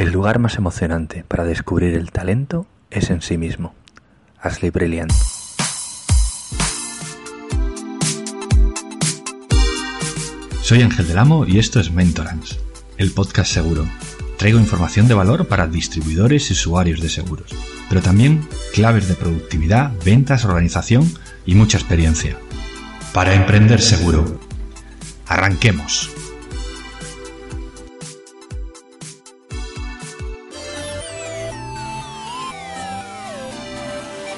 El lugar más emocionante para descubrir el talento es en sí mismo. Ashley Brilliant. Soy Ángel del Amo y esto es Mentorance, el podcast seguro. Traigo información de valor para distribuidores y usuarios de seguros, pero también claves de productividad, ventas, organización y mucha experiencia. Para emprender seguro. Arranquemos.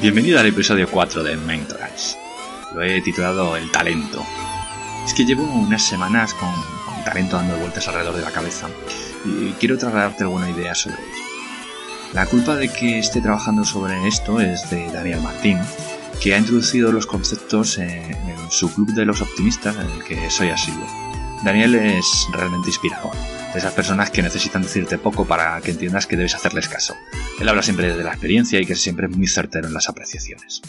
Bienvenido al episodio 4 de Mentorance. Lo he titulado El talento. Es que llevo unas semanas con, con talento dando vueltas alrededor de la cabeza y quiero trasladarte alguna idea sobre ello. La culpa de que esté trabajando sobre esto es de Daniel Martín, que ha introducido los conceptos en, en su club de los optimistas en el que soy asiduo. Daniel es realmente inspirador de esas personas que necesitan decirte poco para que entiendas que debes hacerles caso. Él habla siempre de la experiencia y que siempre es muy certero en las apreciaciones.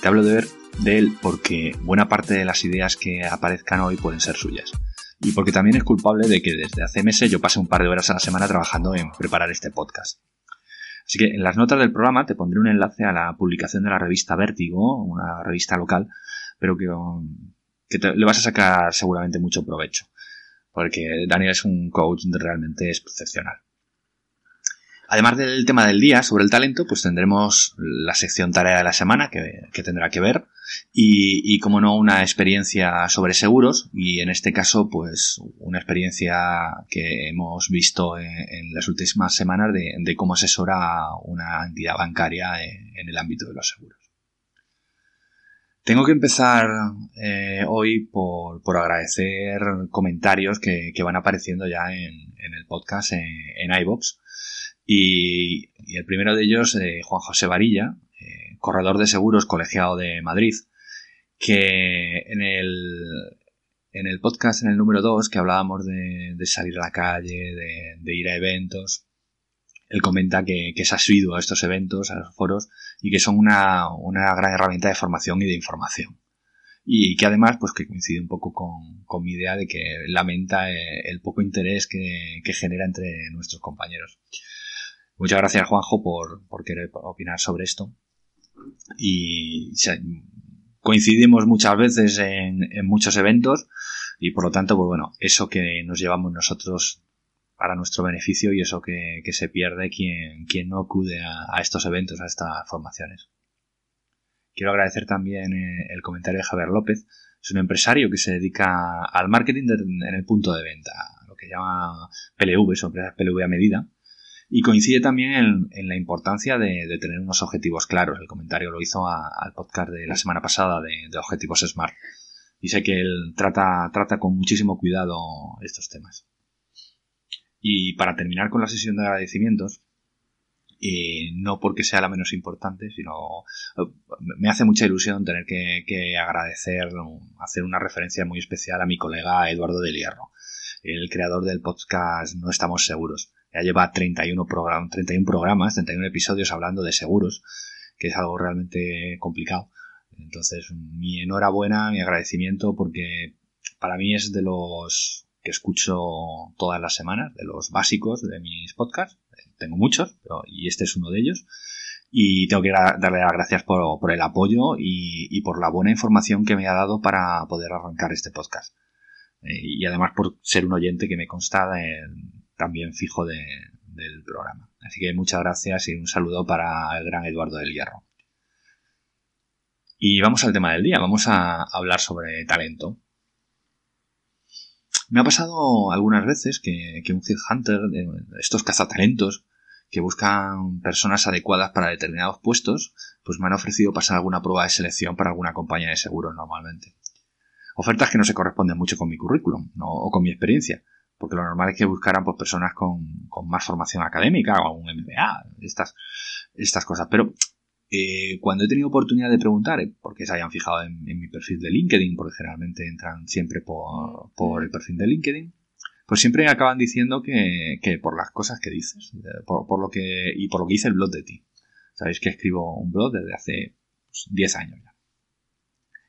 Te hablo de, de él porque buena parte de las ideas que aparezcan hoy pueden ser suyas. Y porque también es culpable de que desde hace meses yo pase un par de horas a la semana trabajando en preparar este podcast. Así que en las notas del programa te pondré un enlace a la publicación de la revista Vértigo, una revista local, pero que, que te, le vas a sacar seguramente mucho provecho porque Daniel es un coach realmente excepcional. Además del tema del día sobre el talento, pues tendremos la sección tarea de la semana que, tendrá que ver y, como no, una experiencia sobre seguros y en este caso, pues una experiencia que hemos visto en, las últimas semanas de, cómo asesora una entidad bancaria en el ámbito de los seguros. Tengo que empezar eh, hoy por, por, agradecer comentarios que, van apareciendo ya en, el podcast en, en iVox. Y, el primero de ellos, eh, Juan José Varilla, eh, corredor de seguros colegiado de Madrid, que en el, en el podcast, en el número 2, que hablábamos de, salir a la calle, de, ir a eventos, él comenta que, que es asiduo a estos eventos, a los foros, y que son una, una gran herramienta de formación y de información. Y que además, pues que coincide un poco con, mi idea de que lamenta eh, el poco interés que, genera entre nuestros compañeros. Muchas gracias, Juanjo, por, por querer opinar sobre esto. Y coincidimos muchas veces en, en muchos eventos y por lo tanto, pues bueno, eso que nos llevamos nosotros para nuestro beneficio y eso que, se pierde quien, quien no acude a, estos eventos, a estas formaciones. Quiero agradecer también eh, el comentario de Javier López. Es un empresario que se dedica al marketing en el punto de venta, lo que llama PLV, son empresas PLV a medida. Y coincide también en, la importancia de, tener unos objetivos claros. El comentario lo hizo al podcast de la semana pasada de, de objetivos SMART. Y sé que él trata, trata con muchísimo cuidado estos temas. Y para terminar con la sesión de agradecimientos, eh, no porque sea la menos importante, sino me hace mucha ilusión tener que, que, agradecer, hacer una referencia muy especial a mi colega Eduardo del Hierro, el creador del podcast No Estamos Seguros. Ya lleva 31, program 31 programas, 31 episodios hablando de seguros, que es algo realmente complicado. Entonces, mi enhorabuena, mi agradecimiento, porque para mí es de los que escucho todas las semanas, de los básicos de mis podcasts. Tengo muchos, pero, y este es uno de ellos. Y tengo que darle las gracias por, el apoyo y, por la buena información que me ha dado para poder arrancar este podcast. Eh, y además por ser un oyente que me consta también fijo de, del programa. Así que muchas gracias y un saludo para el gran Eduardo del Hierro. Y vamos al tema del día. Vamos a hablar sobre talento. Me ha pasado algunas veces que, que un headhunter, estos cazatalentos, que buscan personas adecuadas para determinados puestos, pues me han ofrecido pasar alguna prueba de selección para alguna compañía de seguros normalmente. Ofertas que no se corresponden mucho con mi currículum o con mi experiencia, porque lo normal es que buscaran pues, personas con, con más formación académica o un MBA, estas, estas cosas. Pero eh, cuando he tenido oportunidad de preguntar, eh, porque se hayan fijado en, mi perfil de LinkedIn, porque generalmente entran siempre por, el perfil de LinkedIn, pues siempre acaban diciendo que, por las cosas que dices, por, por, lo que, y por lo que dice el blog de ti. Sabéis que escribo un blog desde hace pues, 10 años ya.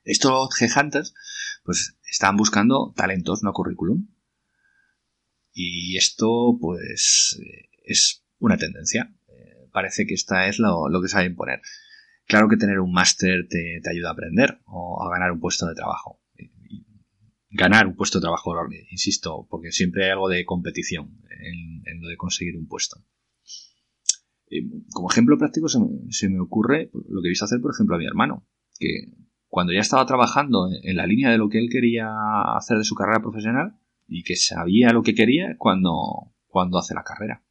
Estos headhunters, pues están buscando talentos, no currículum. Y esto, pues, es una tendencia. Parece que esta es lo, que se va a imponer. Claro que tener un máster te, ayuda a aprender o a ganar un puesto de trabajo. ganar un puesto de trabajo, insisto, porque siempre hay algo de competición en, lo de conseguir un puesto. como ejemplo práctico se me, ocurre lo que visto hacer, por ejemplo, a mi hermano, que cuando ya estaba trabajando en la línea de lo que él quería hacer de su carrera profesional y que sabía lo que quería cuando, cuando hace la carrera.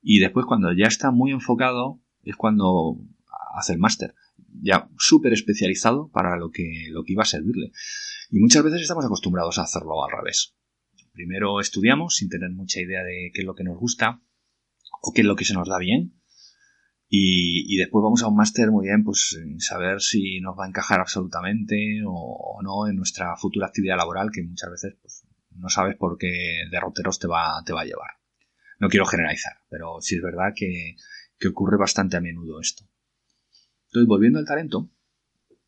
Y después cuando ya está muy enfocado es cuando hace el máster, ya súper especializado para lo que, lo que iba a servirle. Y muchas veces estamos acostumbrados a hacerlo al revés. Primero estudiamos sin tener mucha idea de qué es lo que nos gusta o qué es lo que se nos da bien y, después vamos a un máster muy bien, pues saber si nos va a encajar absolutamente o, no en nuestra futura actividad laboral, que muchas veces pues, no sabes por qué derroteros te va, te va a llevar. No quiero generalizar, pero sí es verdad que, ocurre bastante a menudo esto. Entonces, volviendo al talento,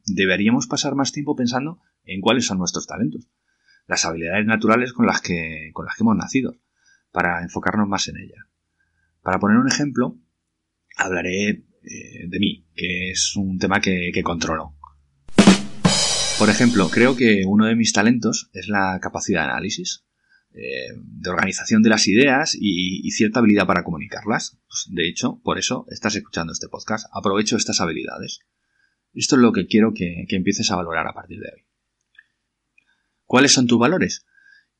deberíamos pasar más tiempo pensando en cuáles son nuestros talentos, las habilidades naturales con las que, con las que hemos nacido, para enfocarnos más en ellas. Para poner un ejemplo, hablaré eh, de mí, que es un tema que, controlo. Por ejemplo, creo que uno de mis talentos es la capacidad de análisis, eh, de organización de las ideas y, cierta habilidad para comunicarlas. Pues, de hecho, por eso estás escuchando este podcast. Aprovecho estas habilidades. Esto es lo que quiero que, que empieces a valorar a partir de hoy. ¿Cuáles son tus valores?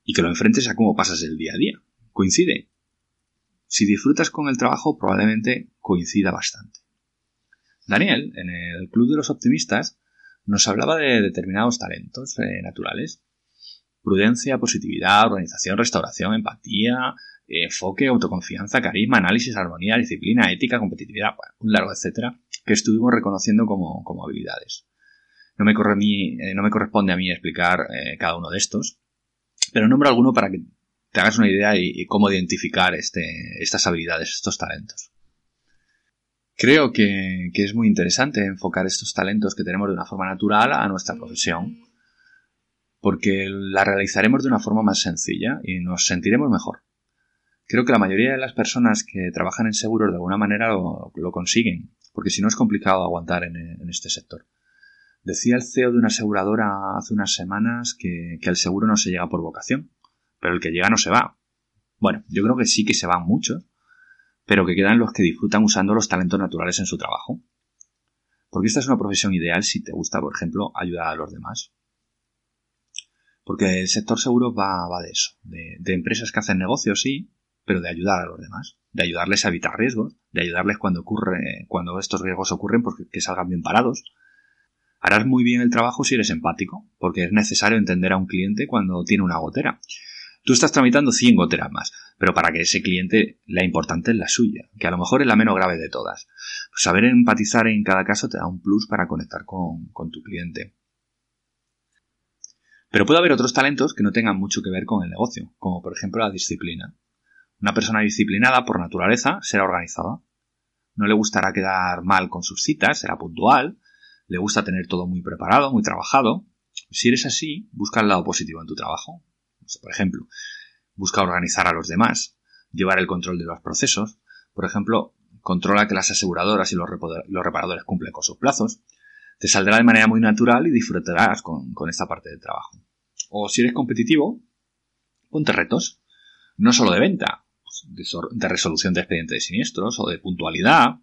Y que lo enfrentes a cómo pasas el día a día. ¿Coincide? Si disfrutas con el trabajo, probablemente coincida bastante. Daniel, en el Club de los Optimistas, nos hablaba de determinados talentos eh, naturales. Prudencia, positividad, organización, restauración, empatía, enfoque, autoconfianza, carisma, análisis, armonía, disciplina, ética, competitividad, un largo etcétera, que estuvimos reconociendo como, habilidades. No me, eh, corresponde a mí explicar eh, cada uno de estos, pero nombro alguno para que te hagas una idea y, cómo identificar este, estas habilidades, estos talentos. Creo que, es muy interesante enfocar estos talentos que tenemos de una forma natural a nuestra profesión, porque la realizaremos de una forma más sencilla y nos sentiremos mejor. Creo que la mayoría de las personas que trabajan en seguros de alguna manera lo, consiguen, porque si no es complicado aguantar en, este sector. Decía el CEO de una aseguradora hace unas semanas que, que, el seguro no se llega por vocación, pero el que llega no se va. Bueno, yo creo que sí que se van muchos, pero que quedan los que disfrutan usando los talentos naturales en su trabajo. Porque esta es una profesión ideal si te gusta, por ejemplo, ayudar a los demás. Porque el sector seguro va, de eso, de, empresas que hacen negocios, sí, pero de ayudar a los demás, de ayudarles a evitar riesgos, de ayudarles cuando ocurre, cuando estos riesgos ocurren, porque que salgan bien parados. Harás muy bien el trabajo si eres empático, porque es necesario entender a un cliente cuando tiene una gotera. Tú estás tramitando 100 goteras más, pero para que ese cliente la importante es la suya, que a lo mejor es la menos grave de todas. Pues saber empatizar en cada caso te da un plus para conectar con, con tu cliente. Pero puede haber otros talentos que no tengan mucho que ver con el negocio, como por ejemplo la disciplina. Una persona disciplinada por naturaleza será organizada. No le gustará quedar mal con sus citas, será puntual, le gusta tener todo muy preparado, muy trabajado. Si eres así, busca el lado positivo en tu trabajo. Por ejemplo, busca organizar a los demás, llevar el control de los procesos, por ejemplo, controla que las aseguradoras y los, reparadores cumplen con sus plazos, te saldrá de manera muy natural y disfrutarás con, esta parte del trabajo. O si eres competitivo, ponte retos, no solo de venta, pues, de, resolución de expedientes de siniestros o de puntualidad.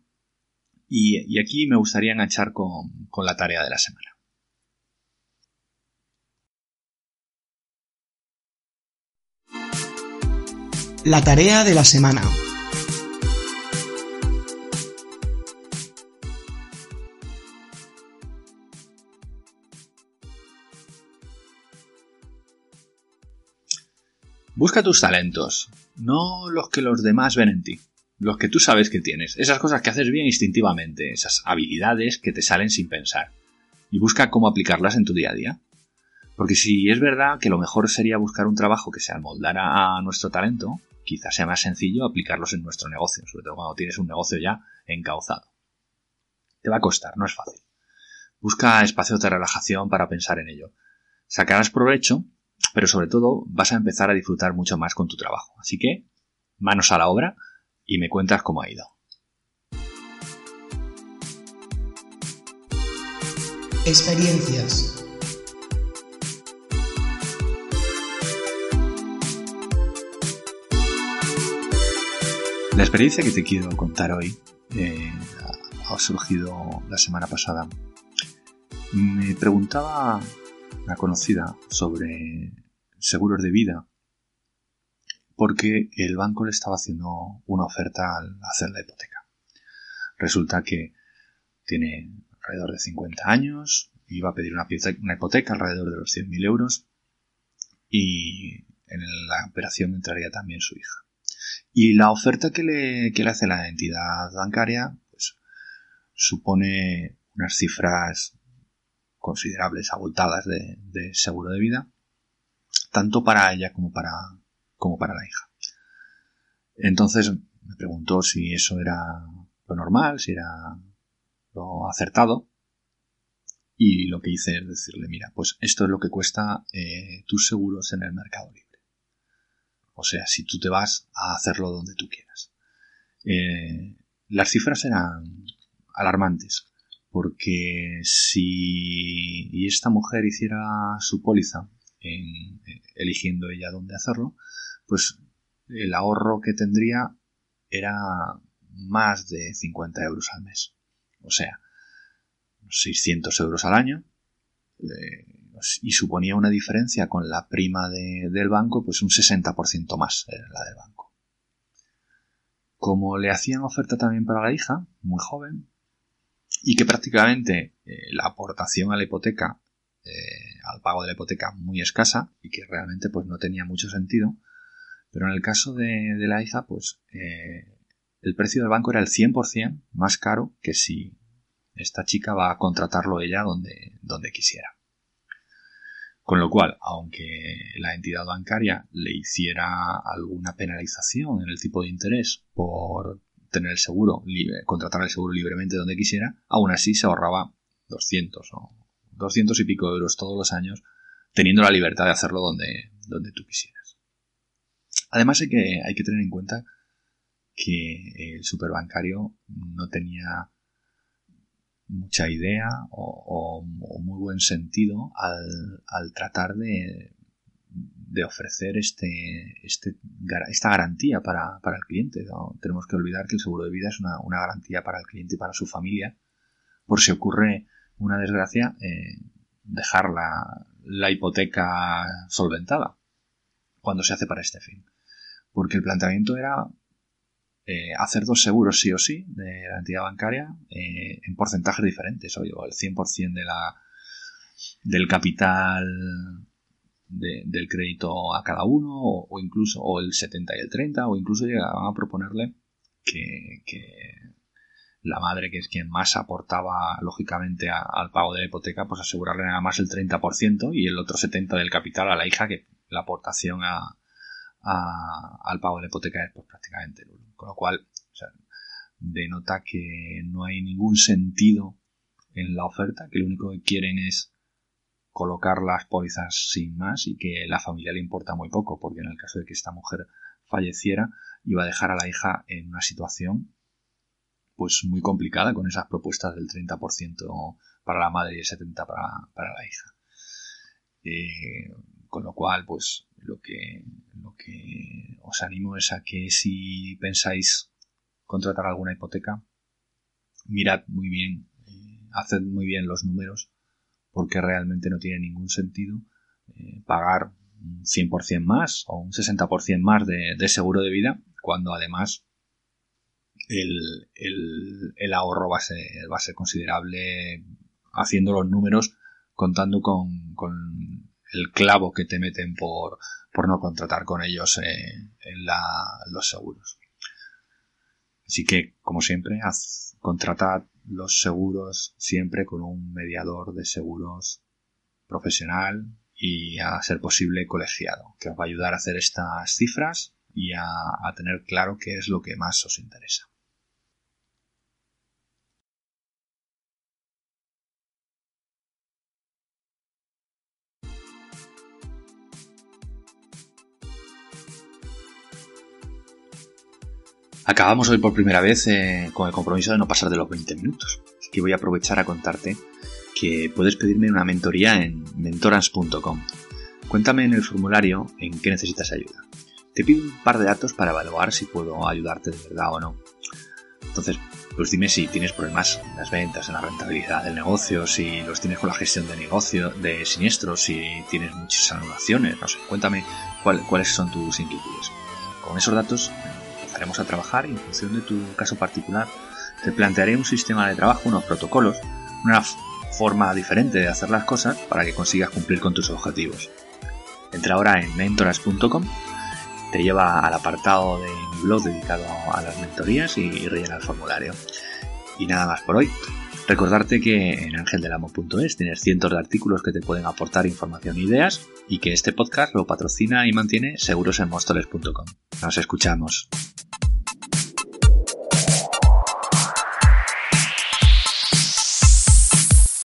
Y, aquí me gustaría enganchar con la tarea de la semana. La tarea de la semana. Busca tus talentos, no los que los demás ven en ti, los que tú sabes que tienes, esas cosas que haces bien instintivamente, esas habilidades que te salen sin pensar, y busca cómo aplicarlas en tu día a día. Porque si es verdad que lo mejor sería buscar un trabajo que se amoldara a nuestro talento, quizás sea más sencillo aplicarlos en nuestro negocio, sobre todo cuando tienes un negocio ya encauzado. Te va a costar, no es fácil. Busca espacios de relajación para pensar en ello. Sacarás provecho, pero sobre todo vas a empezar a disfrutar mucho más con tu trabajo. Así que, manos a la obra y me cuentas cómo ha ido. Experiencias. La experiencia que te quiero contar hoy eh, ha surgido la semana pasada. Me preguntaba conocida sobre seguros de vida porque el banco le estaba haciendo una oferta al hacer la hipoteca. Resulta que tiene alrededor de 50 años, iba a pedir una, una hipoteca alrededor de los 100.000 euros y en la operación entraría también su hija. Y la oferta que le, que le hace la entidad bancaria pues, supone unas cifras considerables, abultadas de, seguro de vida, tanto para ella como para, como para la hija. Entonces me preguntó si eso era lo normal, si era lo acertado. Y lo que hice es decirle, mira, pues esto es lo que cuesta eh, tus seguros en el mercado libre. O sea, si tú te vas a hacerlo donde tú quieras. Eh, las cifras eran alarmantes, porque si esta mujer hiciera su póliza en, eligiendo ella dónde hacerlo, pues el ahorro que tendría era más de 50 euros al mes. O sea, 600 euros al año. Eh, y suponía una diferencia con la prima del banco, pues un 60% más era la del banco. Como le hacían oferta también para la hija, muy joven, y que prácticamente eh, la aportación a la hipoteca, eh, al pago de la hipoteca muy escasa, y que realmente pues no tenía mucho sentido, pero en el caso de, la hija, pues eh, el precio del banco era el 100% más caro que si esta chica va a contratarlo ella donde, donde quisiera. Con lo cual, aunque la entidad bancaria le hiciera alguna penalización en el tipo de interés por tener el seguro, contratar el seguro libremente donde quisiera, aún así se ahorraba 200 o 200 y pico euros todos los años, teniendo la libertad de hacerlo donde, donde tú quisieras. Además hay que, hay que tener en cuenta que el superbancario no tenía mucha idea o, muy buen sentido al, tratar de, de ofrecer este, este, esta garantía para, el cliente. Tenemos que olvidar que el seguro de vida es una, garantía para el cliente y para su familia. Por si ocurre una desgracia, eh, dejar la, hipoteca solventada cuando se hace para este fin. Porque el planteamiento era eh, hacer dos seguros sí o sí de la entidad bancaria eh, en porcentajes diferentes, o el 100% de la, del capital del crédito a cada uno, o, incluso o el 70 y el 30, o incluso llegaban a proponerle que, la madre, que es quien más aportaba lógicamente al pago de la hipoteca, pues asegurarle nada más el 30% y el otro 70% del capital a la hija, que la aportación a, al pago de la hipoteca es pues, prácticamente nulo. Con lo cual, denota que no hay ningún sentido en la oferta, que lo único que quieren es colocar las pólizas sin más y que la familia le importa muy poco, porque en el caso de que esta mujer falleciera, iba a dejar a la hija en una situación pues muy complicada con esas propuestas del 30% para la madre y el 70% para, la hija. Eh, con lo cual, pues lo que, lo que os animo es a que si pensáis contratar alguna hipoteca, mirad muy bien, eh, haced muy bien los números, porque realmente no tiene ningún sentido eh, pagar un 100% más o un 60% más de, seguro de vida, cuando además el, el, ahorro va a, ser, va a ser considerable haciendo los números contando con, con el clavo que te meten por, por no contratar con ellos en los seguros. Así que, como siempre, haz, contratad los seguros siempre con un mediador de seguros profesional y a ser posible colegiado, que os va a ayudar a hacer estas cifras y a tener claro qué es lo que más os interesa. Acabamos hoy por primera vez eh, con el compromiso de no pasar de los 20 minutos. Así que voy a aprovechar a contarte que puedes pedirme una mentoría en mentorans.com. Cuéntame en el formulario en qué necesitas ayuda. Te pido un par de datos para evaluar si puedo ayudarte de verdad o no. Entonces, pues dime si tienes problemas en las ventas, en la rentabilidad del negocio, si los tienes con la gestión de negocio, de siniestros, si tienes muchas anulaciones, no sé, cuéntame cuáles son tus inquietudes. Con esos datos empezaremos a trabajar y en función de tu caso particular te plantearé un sistema de trabajo, unos protocolos, una forma diferente de hacer las cosas para que consigas cumplir con tus objetivos. Entra ahora en mentoras.com, te lleva al apartado de mi blog dedicado a las mentorías y rellena el formulario. Y nada más por hoy. Recordarte que en angeldelamo.es tienes cientos de artículos que te pueden aportar información e ideas y que este podcast lo patrocina y mantiene segurosenmostoles.com. Nos escuchamos.